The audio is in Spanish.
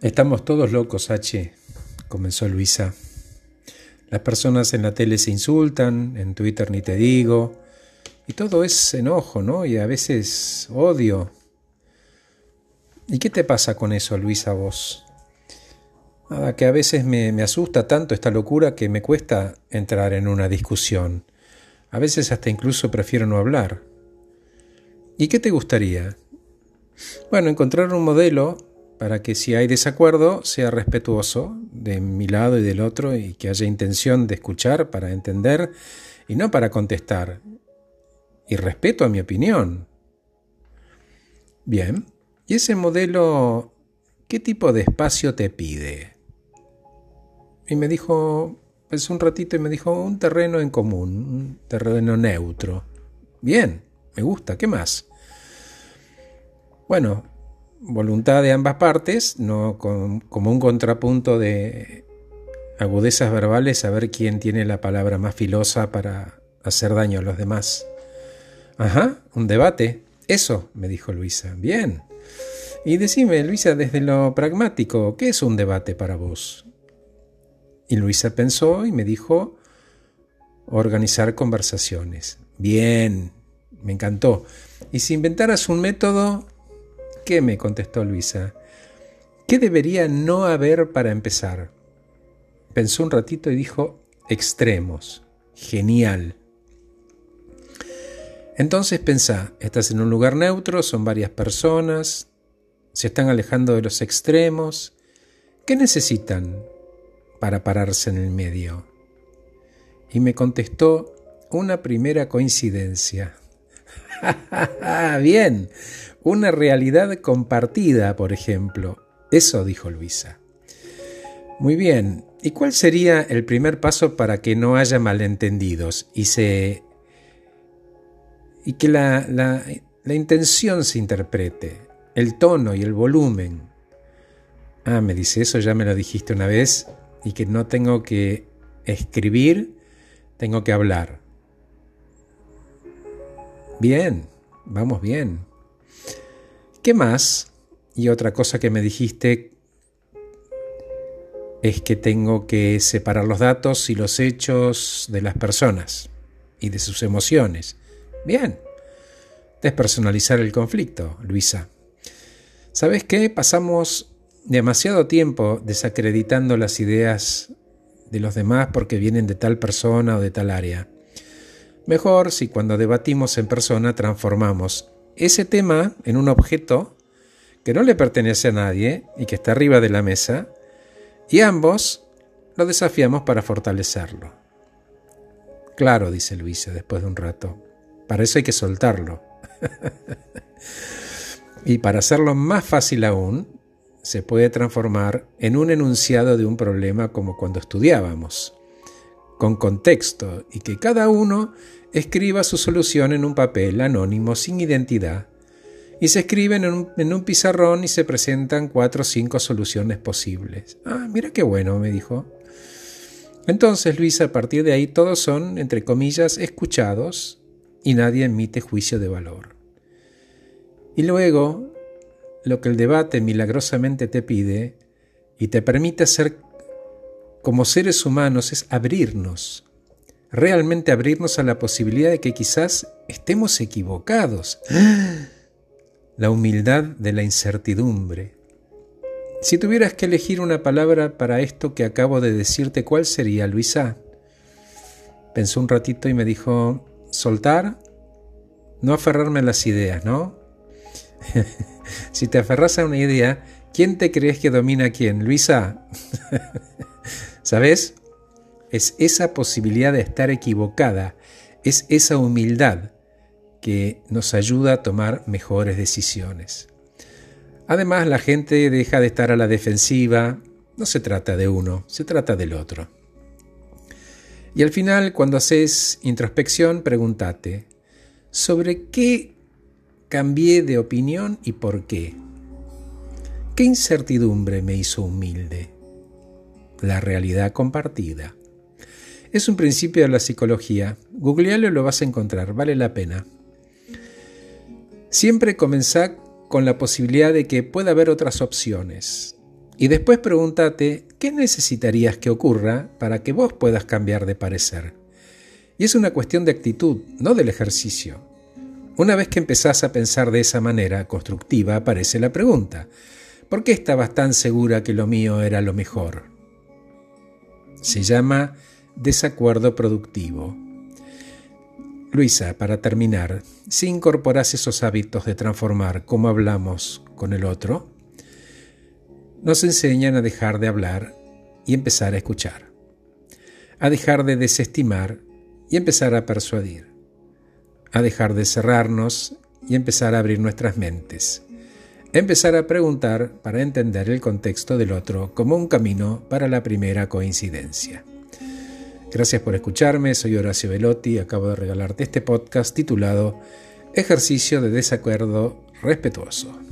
Estamos todos locos, H, comenzó Luisa. Las personas en la tele se insultan, en Twitter ni te digo, y todo es enojo, ¿no? Y a veces odio. ¿Y qué te pasa con eso, Luisa, vos? Nada, que a veces me, me asusta tanto esta locura que me cuesta entrar en una discusión. A veces hasta incluso prefiero no hablar. ¿Y qué te gustaría? Bueno, encontrar un modelo para que si hay desacuerdo sea respetuoso de mi lado y del otro y que haya intención de escuchar para entender y no para contestar. Y respeto a mi opinión. Bien, ¿y ese modelo qué tipo de espacio te pide? Y me dijo, pues un ratito y me dijo, un terreno en común, un terreno neutro. Bien, me gusta, ¿qué más? Bueno, voluntad de ambas partes, no como un contrapunto de agudezas verbales, a ver quién tiene la palabra más filosa para hacer daño a los demás. Ajá, un debate. Eso, me dijo Luisa. Bien. Y decime, Luisa, desde lo pragmático, ¿qué es un debate para vos? Y Luisa pensó y me dijo organizar conversaciones. Bien, me encantó. Y si inventaras un método qué? me contestó Luisa. ¿Qué debería no haber para empezar? Pensó un ratito y dijo, extremos. Genial. Entonces pensá, estás en un lugar neutro, son varias personas, se están alejando de los extremos. ¿Qué necesitan para pararse en el medio? Y me contestó una primera coincidencia. Bien, una realidad compartida, por ejemplo. Eso dijo Luisa. Muy bien, ¿y cuál sería el primer paso para que no haya malentendidos y se y que la, la, la intención se interprete, el tono y el volumen? Ah, me dice, eso ya me lo dijiste una vez y que no tengo que escribir, tengo que hablar. Bien, vamos bien. ¿Qué más? Y otra cosa que me dijiste es que tengo que separar los datos y los hechos de las personas y de sus emociones. Bien. Despersonalizar el conflicto, Luisa. ¿Sabes qué? Pasamos demasiado tiempo desacreditando las ideas de los demás porque vienen de tal persona o de tal área. Mejor si cuando debatimos en persona transformamos ese tema en un objeto que no le pertenece a nadie y que está arriba de la mesa, y ambos lo desafiamos para fortalecerlo. Claro, dice Luisa después de un rato, para eso hay que soltarlo. y para hacerlo más fácil aún, se puede transformar en un enunciado de un problema como cuando estudiábamos, con contexto y que cada uno escriba su solución en un papel anónimo sin identidad y se escriben en un, pizarrón y se presentan cuatro o cinco soluciones posibles. Ah, mira qué bueno, me dijo. Entonces, Luisa, a partir de ahí todos son, entre comillas, escuchados y nadie emite juicio de valor. Y luego, lo que el debate milagrosamente te pide y te permite hacer como seres humanos es abrirnos realmente abrirnos a la posibilidad de que quizás estemos equivocados. La humildad de la incertidumbre. Si tuvieras que elegir una palabra para esto que acabo de decirte, ¿cuál sería, Luisa? Pensó un ratito y me dijo, soltar, no aferrarme a las ideas, ¿no? si te aferras a una idea, ¿quién te crees que domina a quién? Luisa. ¿Sabes? es esa posibilidad de estar equivocada, es esa humildad que nos ayuda a tomar mejores decisiones. Además, la gente deja de estar a la defensiva, no se trata de uno, se trata del otro. Y al final, cuando haces introspección, pregúntate, ¿sobre qué cambié de opinión y por qué? ¿Qué incertidumbre me hizo humilde? La realidad compartida. Es un principio de la psicología. Googlealo y lo vas a encontrar, vale la pena. Siempre comenzá con la posibilidad de que pueda haber otras opciones. Y después pregúntate qué necesitarías que ocurra para que vos puedas cambiar de parecer. Y es una cuestión de actitud, no del ejercicio. Una vez que empezás a pensar de esa manera constructiva, aparece la pregunta, ¿por qué estabas tan segura que lo mío era lo mejor? Se llama desacuerdo productivo. Luisa, para terminar, si incorporas esos hábitos de transformar cómo hablamos con el otro, nos enseñan a dejar de hablar y empezar a escuchar, a dejar de desestimar y empezar a persuadir, a dejar de cerrarnos y empezar a abrir nuestras mentes, empezar a preguntar para entender el contexto del otro como un camino para la primera coincidencia. Gracias por escucharme, soy Horacio Velotti, acabo de regalarte este podcast titulado Ejercicio de Desacuerdo Respetuoso.